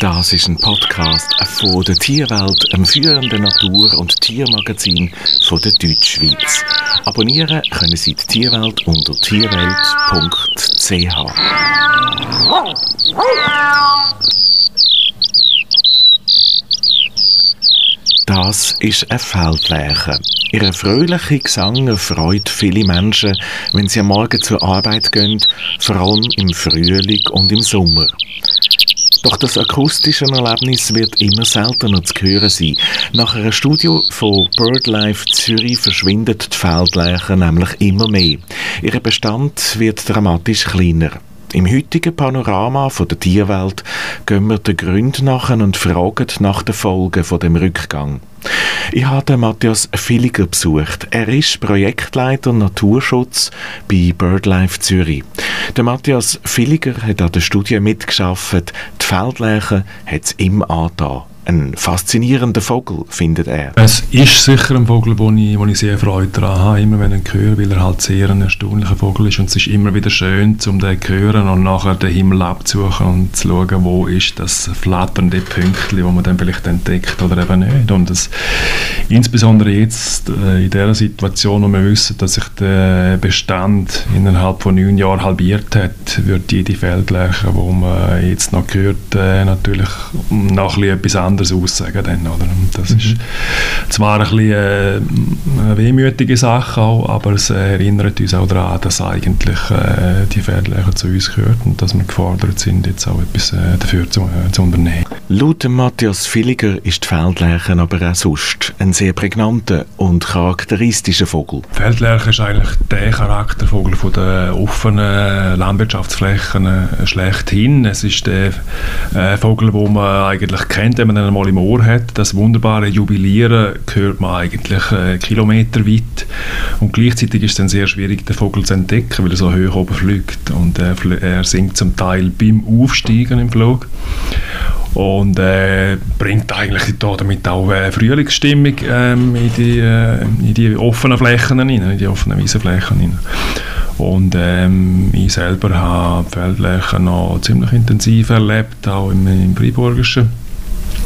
Das ist ein Podcast von der Tierwelt, einem führenden Natur- und Tiermagazin von der Deutschschweiz. Abonnieren können Sie die Tierwelt unter tierwelt.ch. Das ist ein Feldlerche. Ihr fröhlicher Gesang freut viele Menschen, wenn sie am Morgen zur Arbeit gehen, vor allem im Frühling und im Sommer. Doch das akustische Erlebnis wird immer seltener zu hören sein. Nach einer Studie von BirdLife Zürich verschwindet die Feldleiche nämlich immer mehr. Ihr Bestand wird dramatisch kleiner. Im heutigen Panorama von der Tierwelt gehen wir den Gründen nach und fragen nach den Folgen von dem Rückgang. Ich habe Matthias Villiger besucht. Er ist Projektleiter Naturschutz bei BirdLife Zürich. Der Matthias Villiger hat an der Studie mitgeschafft. Die Feldleiche hat es ihm angetan. Ein faszinierender Vogel, findet er. Es ist sicher ein Vogel, wo ich, wo ich sehr Freude daran habe, immer wenn ich ihn höre, weil er halt sehr ein erstaunlicher Vogel ist und es ist immer wieder schön, um den zu hören und nachher den Himmel abzusuchen und zu schauen, wo ist das flatternde Pünktchen, wo man dann vielleicht entdeckt oder eben nicht. Und das, insbesondere jetzt äh, in der Situation, wo wir wissen, dass sich der Bestand innerhalb von neun Jahren halbiert hat, wird jede Feldleiche, die man jetzt noch hört, äh, natürlich noch etwas anderes anderes aussagen. Dann, oder? Und das mhm. ist zwar ein bisschen äh, eine wehmütige Sache, auch, aber es erinnert uns auch daran, dass eigentlich äh, die Pferdlehrer zu uns gehört und dass wir gefordert sind, jetzt auch etwas äh, dafür zu, äh, zu unternehmen. Laut Matthias Villiger ist die Feldlerche aber auch sonst ein sehr prägnanter und charakteristischer Vogel. Die Feldlerche ist eigentlich der Charaktervogel von den offenen Landwirtschaftsflächen äh, schlechthin. Es ist der äh, Vogel, den man eigentlich kennt, wenn man ihn mal im Ohr hat. Das wunderbare Jubilieren hört man eigentlich äh, kilometerweit. Und gleichzeitig ist es dann sehr schwierig, den Vogel zu entdecken, weil er so hoch oben fliegt. Und äh, er singt zum Teil beim Aufsteigen im Flug und äh, bringt eigentlich damit auch äh, Frühlingsstimmung ähm, in, die, äh, in die offenen Flächen rein, in die offenen Wiesenflächen rein. Und ähm, ich selber habe Feldflächen noch ziemlich intensiv erlebt, auch im, im Freiburgischen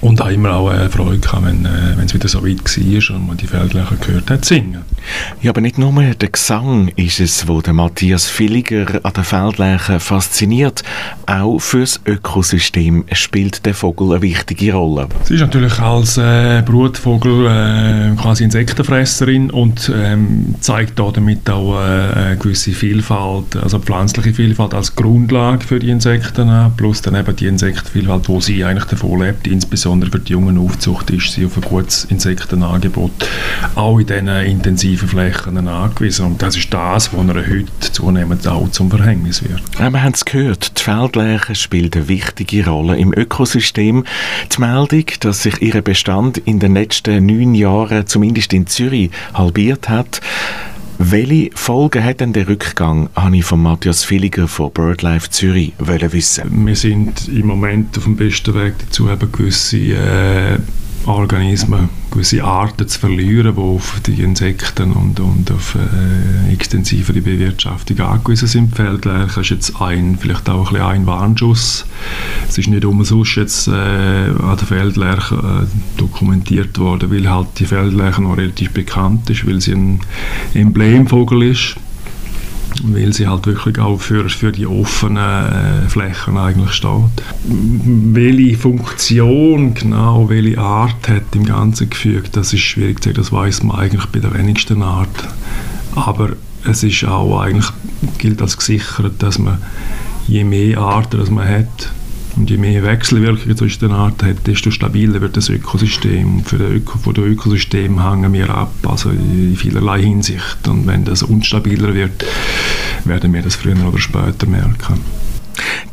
und auch immer auch äh, Freude gehabt, wenn äh, es wieder so weit war und man die Feldlöcher gehört hat singen. Ja, aber nicht nur der Gesang ist es, wo der Matthias Villiger an den Feldlöchern fasziniert. Auch fürs Ökosystem spielt der Vogel eine wichtige Rolle. Sie ist natürlich als äh, Brutvogel äh, quasi Insektenfresserin und ähm, zeigt damit auch äh, eine gewisse Vielfalt, also pflanzliche Vielfalt als Grundlage für die Insekten, plus dann eben die Insektenvielfalt, wo sie eigentlich davon lebt, insbesondere insbesondere für die jungen Aufzucht ist sie auf ein gutes Insektenangebot auch in diesen intensiven Flächen angewiesen. Und das ist das, was er heute zunehmend auch zum Verhängnis wird. Ja, wir haben es gehört, die Feldleiche spielt eine wichtige Rolle im Ökosystem. Die Meldung, dass sich ihr Bestand in den letzten neun Jahren, zumindest in Zürich, halbiert hat, welche Folgen hat denn der Rückgang, habe ich von Matthias Villiger von BirdLife Zürich wissen. Wir sind im Moment auf dem besten Weg dazu, eben gewisse äh, Organismen, gewisse Arten zu verlieren, die auf die Insekten und, und auf äh, extensivere Bewirtschaftung angewiesen sind. Feldlerche ist jetzt ein, vielleicht auch ein, ein Warnschuss. Es ist nicht umsonst jetzt äh, an der Feldlerche äh, dokumentiert worden, weil halt die Feldlerche noch relativ bekannt ist, weil sie ein Emblemvogel ist weil sie halt wirklich auch für, für die offenen äh, Flächen eigentlich steht. Welche Funktion genau, welche Art hat im ganzen Gefüge, das ist schwierig zu sagen, das weiß man eigentlich bei der wenigsten Art. Aber es ist auch eigentlich, gilt als gesichert, dass man je mehr Arten man hat, und je mehr Wechselwirkungen zwischen den Arten hat, desto stabiler wird das Ökosystem. Für das Öko, von dem Ökosystem hängen wir ab, also in vielerlei Hinsicht. Und wenn das unstabiler wird, werden wir das früher oder später merken.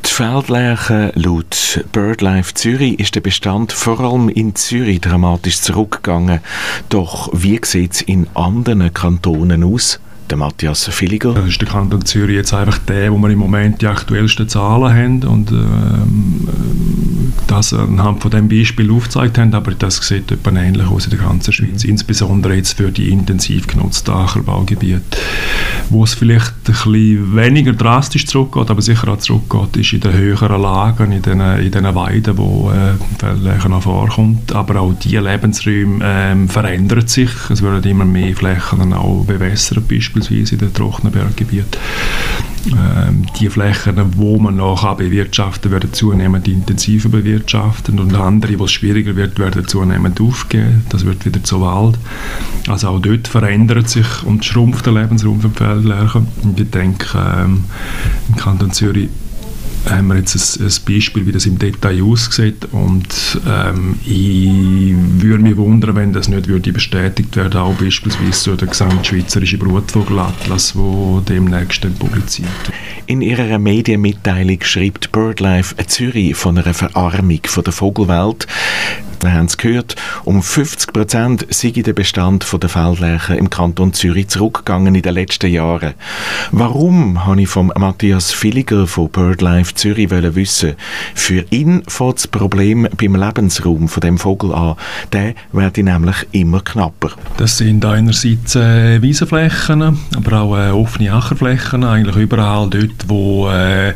Die Feldleiche laut BirdLife Zürich ist der Bestand vor allem in Zürich dramatisch zurückgegangen. Doch wie sieht es in anderen Kantonen aus? Der Matthias Villiger. Das ist der Kanton Zürich jetzt einfach der, wo wir im Moment die aktuellsten Zahlen haben und ähm, das anhand von dem Beispiel aufgezeigt haben, aber das sieht etwa ähnlich aus in der ganzen Schweiz, mhm. insbesondere jetzt für die intensiv genutzten Ackerbaugebiete. Wo es vielleicht ein bisschen weniger drastisch zurückgeht, aber sicher auch zurückgeht, ist in den höheren Lagen, in den, in den Weiden, wo äh, noch vorkommt, aber auch diese Lebensräume ähm, verändern sich, es werden immer mehr Flächen auch bewässert, beispielsweise in den trockenen Berggebieten. Ähm, die Flächen, wo man noch bewirtschaften werden zunehmend intensiver bewirtschaftet und andere, wo es schwieriger wird, werden zunehmend aufgeben. Das wird wieder zu Wald. Also auch dort verändert sich und schrumpft der Lebensraum für die ich denke, ähm, im Kanton Zürich haben wir jetzt ein, ein, Beispiel, wie das im Detail aussieht und ähm, ich würde mich wundern, wenn das nicht würde bestätigt werden, auch beispielsweise durch den gesamtschweizerischen Brutvogelatlas, der demnächst publiziert wird. In ihrer Medienmitteilung schreibt BirdLife Zürich von einer Verarmung von der Vogelwelt. Wir haben es gehört, um 50 Prozent sei der Bestand der Feldlerchen im Kanton Zürich zurückgegangen in den letzten Jahren. Warum, habe ich von Matthias Villiger von BirdLife Zürich wissen Für ihn fängt das Problem beim Lebensraum von dem Vogel an. Der wird nämlich immer knapper. Das sind einerseits äh, Wiesenflächen, aber auch äh, offene Ackerflächen, eigentlich überall dort, wo äh,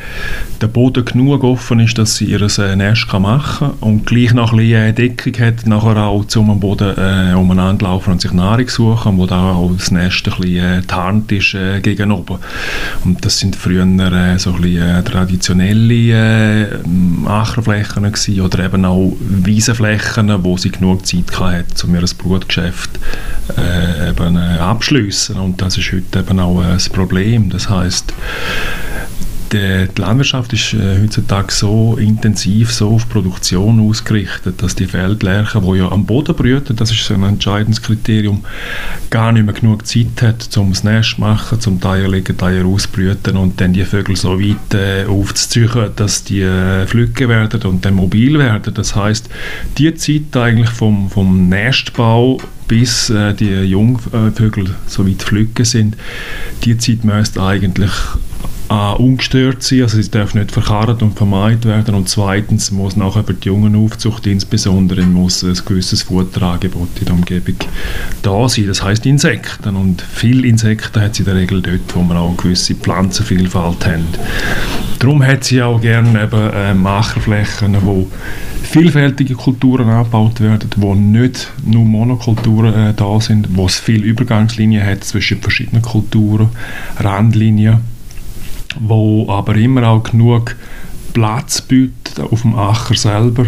der Boden genug offen ist, dass sie ihr äh, Nest machen kann und gleich noch ein bisschen äh, Deckung hat, nachher auch zum Boden äh, umeinander laufen und sich Nahrung suchen, wo da auch das Nest ein bisschen äh, ist äh, gegen. Und das sind früher äh, so ein bisschen äh, traditionelle äh, Ackerflächen gewesen, oder eben auch Wiesenflächen, wo sie genug Zeit hatte, um ihr Brutgeschäft äh, eben äh, abschließen. Und das ist heute eben auch äh, das Problem. Das heißt die, die Landwirtschaft ist äh, heutzutage so intensiv, so auf Produktion ausgerichtet, dass die Feldlerchen, die ja am Boden brüten, das ist ein entscheidendes Kriterium, gar nicht mehr genug Zeit hat, um das Nest zu machen, zum Eier legen, Eier ausbrüten und dann die Vögel so weit äh, aufzuziehen, dass die äh, flügge werden und dann mobil werden. Das heißt, die Zeit eigentlich vom, vom Nestbau bis äh, die Jungvögel so weit flügge sind, die Zeit müsste eigentlich A, ungestört sein, also sie darf nicht verkarrt und vermeidet werden. Und zweitens muss nachher für die jungen Aufzucht insbesondere muss ein gewisses Futterangebot in der Umgebung da sein, das heißt Insekten. Und viele Insekten hat sie in der Regel dort, wo wir auch eine gewisse Pflanzenvielfalt haben. Darum hat sie auch gerne eben äh, Macherflächen, wo vielfältige Kulturen angebaut werden, wo nicht nur Monokulturen äh, da sind, wo es viele Übergangslinien hat zwischen verschiedenen Kulturen, Randlinien wo aber immer auch genug Platz bietet auf dem Acker selber,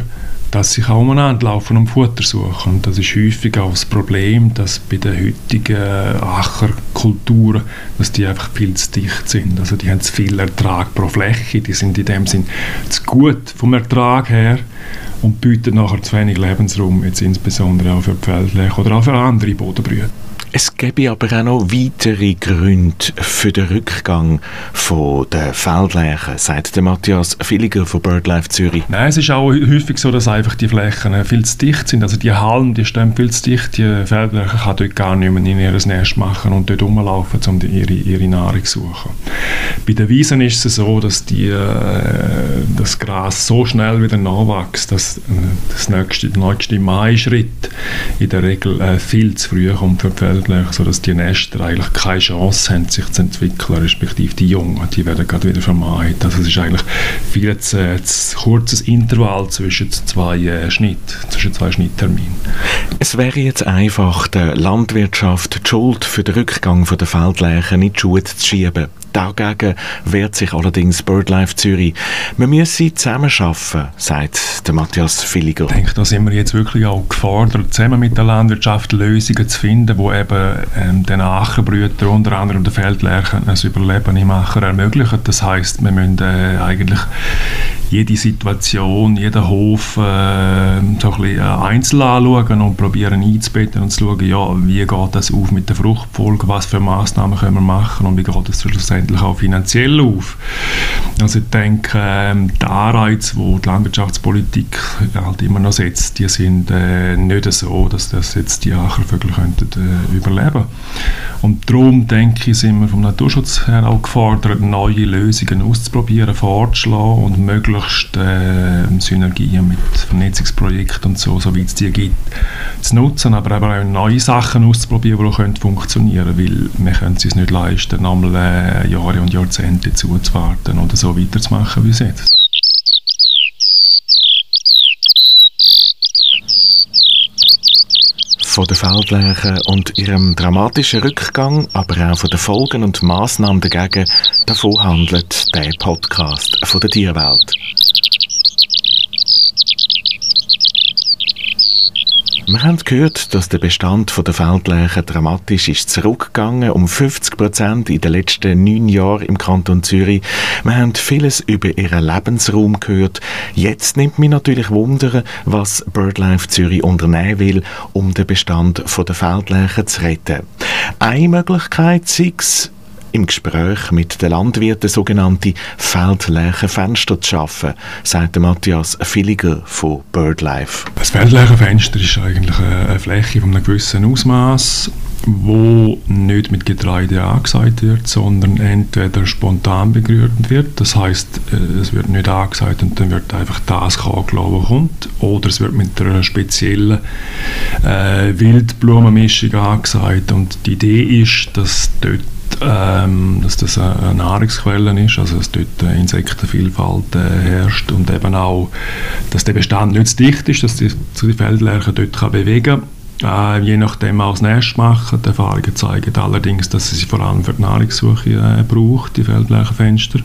dass sie auch umeinander laufen und Futter suchen. Und das ist häufig auch das Problem, dass bei den heutigen Ackerkulturen, dass die einfach viel zu dicht sind. Also die haben zu viel Ertrag pro Fläche, die sind in dem Sinn zu gut vom Ertrag her und bieten nachher zu wenig Lebensraum, jetzt insbesondere auch für die oder auch für andere Bodenbrüte. Es gäbe aber auch noch weitere Gründe für den Rückgang von der Feldflächen, sagt der Matthias Villiger von BirdLife Zürich. Nein, es ist auch häufig so, dass einfach die Flächen viel zu dicht sind. Also die Hallen, die stehen viel zu dicht. Die Feldfläche kann dort gar nicht mehr in ihr Nest machen und dort rumlaufen, um ihre, ihre Nahrung zu suchen. Bei den Wiesen ist es so, dass die, äh, das Gras so schnell wieder nachwächst, dass äh, das nächste, der nächste Mai-Schritt in der Regel äh, viel zu früh kommt für die Feldfläche eigentlich, sodass die Nester eigentlich keine Chance haben, sich zu entwickeln, respektive die Jungen, die werden gerade wieder vermeiden. Also es ist eigentlich viel zu, zu kurzes Intervall zwischen zwei äh, Schnitt, zwischen zwei Schnittterminen. Es wäre jetzt einfach der Landwirtschaft die Schuld für den Rückgang der Feldleichen in die Schuhe zu schieben. Dagegen wehrt sich allerdings BirdLife Zürich. Wir müssen zusammenarbeiten, sagt der Matthias Villiger. Ich denke, da sind wir jetzt wirklich auch gefordert, zusammen mit der Landwirtschaft Lösungen zu finden, die eben ähm, den Ackerbrütern, unter anderem den Feldlerchen, ein Überleben im Acher ermöglichen. Das heißt, wir müssen äh, eigentlich jede Situation, jeden Hof äh, so ein bisschen einzeln anschauen und probieren einzubetten und zu schauen, ja, wie geht das auf mit der Fruchtfolge, was für Massnahmen können wir machen und wie geht das schlussendlich auch finanziell auf. Also ich denke, ähm, die Anreize, die die Landwirtschaftspolitik halt immer noch setzt, die sind äh, nicht so, dass das jetzt die Ackervögel könnten äh, überleben und darum denke ich, sind wir vom Naturschutz her auch gefordert, neue Lösungen auszuprobieren, vorzuschlagen und möglichst äh, Synergien mit Vernetzungsprojekten und so, soweit es die gibt, zu nutzen, aber auch neue Sachen auszuprobieren, die auch können funktionieren weil wir können es uns nicht leisten, nochmal äh, Jahre und Jahrzehnte zuzuwarten oder so weiterzumachen wie jetzt. von der Feldleiche und ihrem dramatischen Rückgang, aber auch von den Folgen und Massnahmen dagegen, davon handelt der Podcast von der Tierwelt. Wir haben gehört, dass der Bestand der Feldleichen dramatisch ist zurückgegangen, um 50 Prozent in den letzten neun Jahren im Kanton Zürich. Wir haben vieles über ihren Lebensraum gehört. Jetzt nimmt mich natürlich Wunder, was BirdLife Zürich unternehmen will, um den Bestand der Feldleichen zu retten. Eine Möglichkeit sei es, im Gespräch mit den Landwirten sogenannte Feldlächenfenster zu schaffen, sagt Matthias Villiger von BirdLife. Das Feldlächenfenster ist eigentlich eine Fläche von einem gewissen Ausmaß, wo nicht mit Getreide angesagt wird, sondern entweder spontan begrünt wird. Das heißt, äh, es wird nicht angesagt und dann wird einfach das angelassen, was kommt. Oder es wird mit einer speziellen äh, Wildblumenmischung angesagt. Und die Idee ist, dass dort ähm, dass das eine Nahrungsquelle ist, also dass dort eine Insektenvielfalt äh, herrscht und eben auch, dass der Bestand nicht zu dicht ist, dass die, die Feldlerche dort kann bewegen kann äh, je nachdem auch das Nest machen. Die Erfahrungen zeigen allerdings, dass sie vor allem für die Nahrungssuche äh, braucht, die Feldflächenfenster.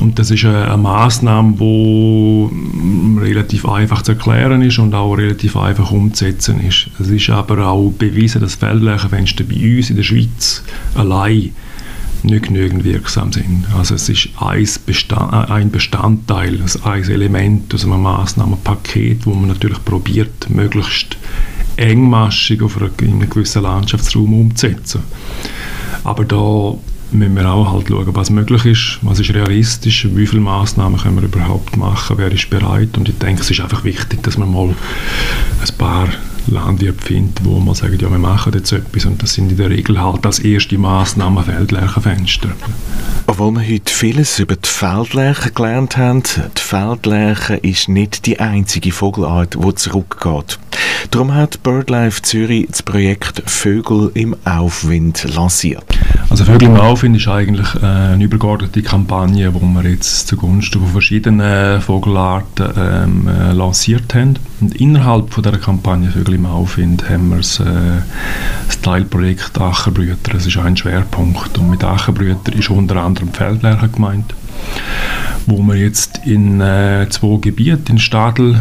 Und das ist eine, eine Maßnahme, die mm, relativ einfach zu erklären ist und auch relativ einfach umzusetzen ist. Es ist aber auch bewiesen, dass Feldflächenfenster bei uns in der Schweiz allein nicht genügend wirksam sind. Also es ist ein, Bestand, ein Bestandteil, ein Element aus einem Massnahmenpaket, wo man natürlich probiert, möglichst engmaschig auf einen gewissen Landschaftsraum umzusetzen. Aber da müssen wir auch halt schauen, was möglich ist, was ist realistisch, wie viele Massnahmen können wir überhaupt machen, wer ist bereit. Und ich denke, es ist einfach wichtig, dass man mal ein paar Landwirte findet, wo man sagt, ja, wir machen jetzt etwas und das sind in der Regel halt als erste Massnahme Feldlärchenfenster. Obwohl wir heute vieles über die Feldlärche gelernt haben, die Feldlärche ist nicht die einzige Vogelart, die zurückgeht. Darum hat BirdLife Zürich das Projekt Vögel im Aufwind lanciert. Also Vögel im Aufwind ist eigentlich äh, eine übergeordnete Kampagne, wo wir jetzt zugunsten von verschiedenen Vogelarten ähm, äh, lanciert haben. Und innerhalb von dieser Kampagne Vögel im Aufwind haben wir das, äh, das Teilprojekt Ackerbrüter. Das ist ein Schwerpunkt. Und mit Ackerbrüter ist unter anderem Feldlerche gemeint, wo wir jetzt in äh, zwei Gebieten, in Stadel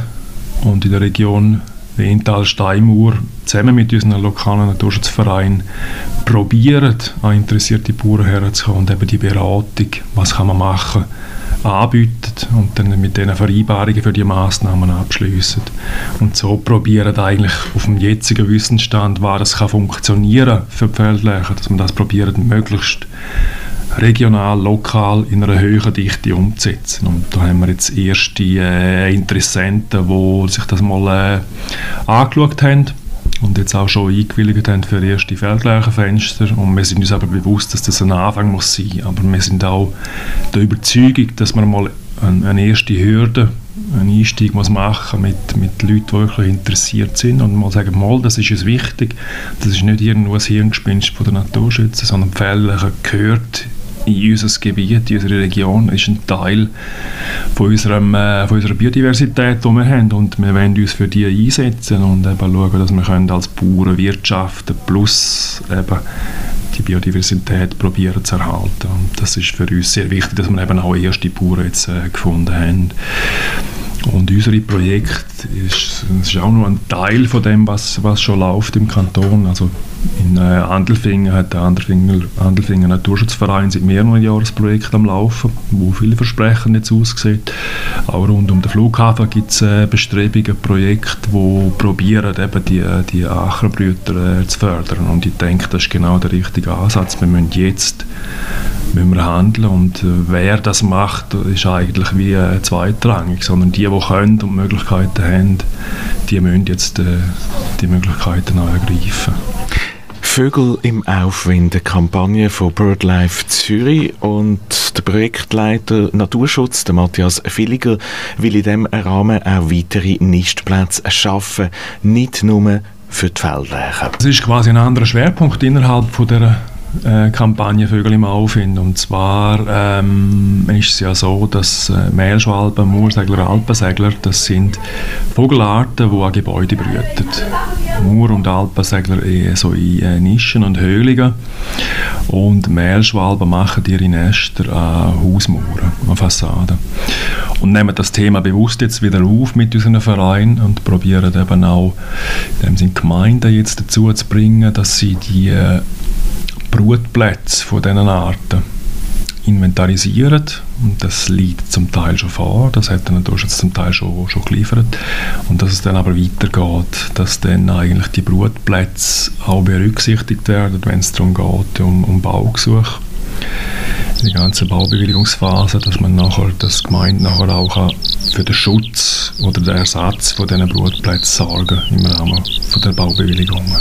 und in der Region Wental Steinmauer zusammen mit unserem lokalen Naturschutzverein probieren, an interessierte Bauern herzukommen und eben die Beratung, was kann man machen, anbieten und dann mit diesen Vereinbarungen für die Massnahmen abschließen. Und so probieren eigentlich auf dem jetzigen Wissensstand, was das kann funktionieren für die dass man das probiert, möglichst regional, lokal in einer höheren Dichte umzusetzen. Und da haben wir jetzt erste äh, Interessenten, die sich das mal äh, angeschaut haben und jetzt auch schon eingewilligt haben für erste Feldflächenfenster. Und wir sind uns aber bewusst, dass das ein Anfang muss sein. Aber wir sind auch der Überzeugung, dass man mal eine, eine erste Hürde einen Einstieg muss machen mit, mit Leuten, die wirklich interessiert sind und mal sagen, mal, das ist uns wichtig, das ist nicht irgendwo ein Hirngespinst von der Naturschützer, sondern Fälle gehört in unser Gebiet, in unsere Region, ist ein Teil von, unserem, äh, von unserer Biodiversität, die wir haben. Und wir wollen uns für die einsetzen und eben schauen, dass wir können als Bauern wirtschaften plus eben die Biodiversität probieren zu erhalten. Und das ist für uns sehr wichtig, dass wir eben auch erste Bauern jetzt äh, gefunden haben. Und unsere Projekt ist, ist auch nur ein Teil von dem, was, was schon läuft im Kanton. Also in äh, Andelfingen hat der Andelfinger, Andelfinger Naturschutzverein seit mehreren Jahren ein Projekt am Laufen, wo viele Versprechen jetzt aussieht. Auch rund um den Flughafen gibt es äh, Bestrebungen, Projekte, die probieren, eben die, die Ackerbrüter äh, zu fördern. Und ich denke, das ist genau der richtige Ansatz. Wir müssen jetzt müssen wir handeln und äh, wer das macht, ist eigentlich wie zweitrangig, sondern die, die können und Möglichkeiten haben, die müssen jetzt die Möglichkeiten ergreifen. Vögel im Aufwind, eine Kampagne von BirdLife Zürich und der Projektleiter Naturschutz, der Matthias Villiger, will in diesem Rahmen auch weitere Nistplätze schaffen, nicht nur für die Feldleichen. Das ist quasi ein anderer Schwerpunkt innerhalb von der äh, Kampagne Vögel im Aufwind. Und zwar ähm, ist es ja so, dass äh, Mehlschwalben, Moorsegler, Alpensegler, das sind Vogelarten, die an Gebäuden brüten. Moor- und Alpensegler eher so in äh, Nischen und Höhlungen. Und Mehlschwalben machen ihre Nester an Hausmauern, an Fassaden. Und nehmen das Thema bewusst jetzt wieder auf mit unseren Verein und probieren eben auch in dem Gemeinden jetzt dazu zu bringen, dass sie die äh, Brutplätze von diesen Arten inventarisieren. Und das liegt zum Teil schon vor, das hat dann natürlich zum Teil schon, schon geliefert. Und dass es dann aber weitergeht, dass dann eigentlich die Brutplätze auch berücksichtigt werden, wenn es darum geht, um, um Baugesuche die ganze Baubewilligungsphase, dass man nachher, das Gemeinde nachher auch für den Schutz oder den Ersatz von diesen Brutplätzen sorgen im Rahmen von der Baubewilligungen.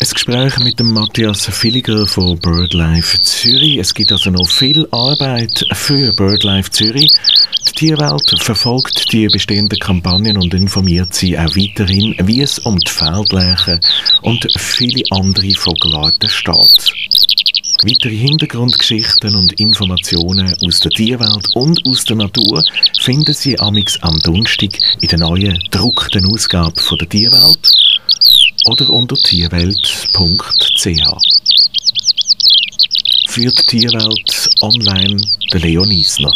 Ein Gespräch mit dem Matthias Villiger von BirdLife Zürich. Es gibt also noch viel Arbeit für BirdLife Zürich. Die Tierwelt verfolgt die bestehenden Kampagnen und informiert sie auch weiterhin, wie es um die Feldleichen und viele andere Vogelarten steht. Weitere Hintergrundgeschichten und Informationen aus der Tierwelt und aus der Natur finden Sie amix am Donnerstag in der neuen gedruckten Ausgabe von der Tierwelt oder unter tierwelt.ch. Für die Tierwelt online der Leon Isler.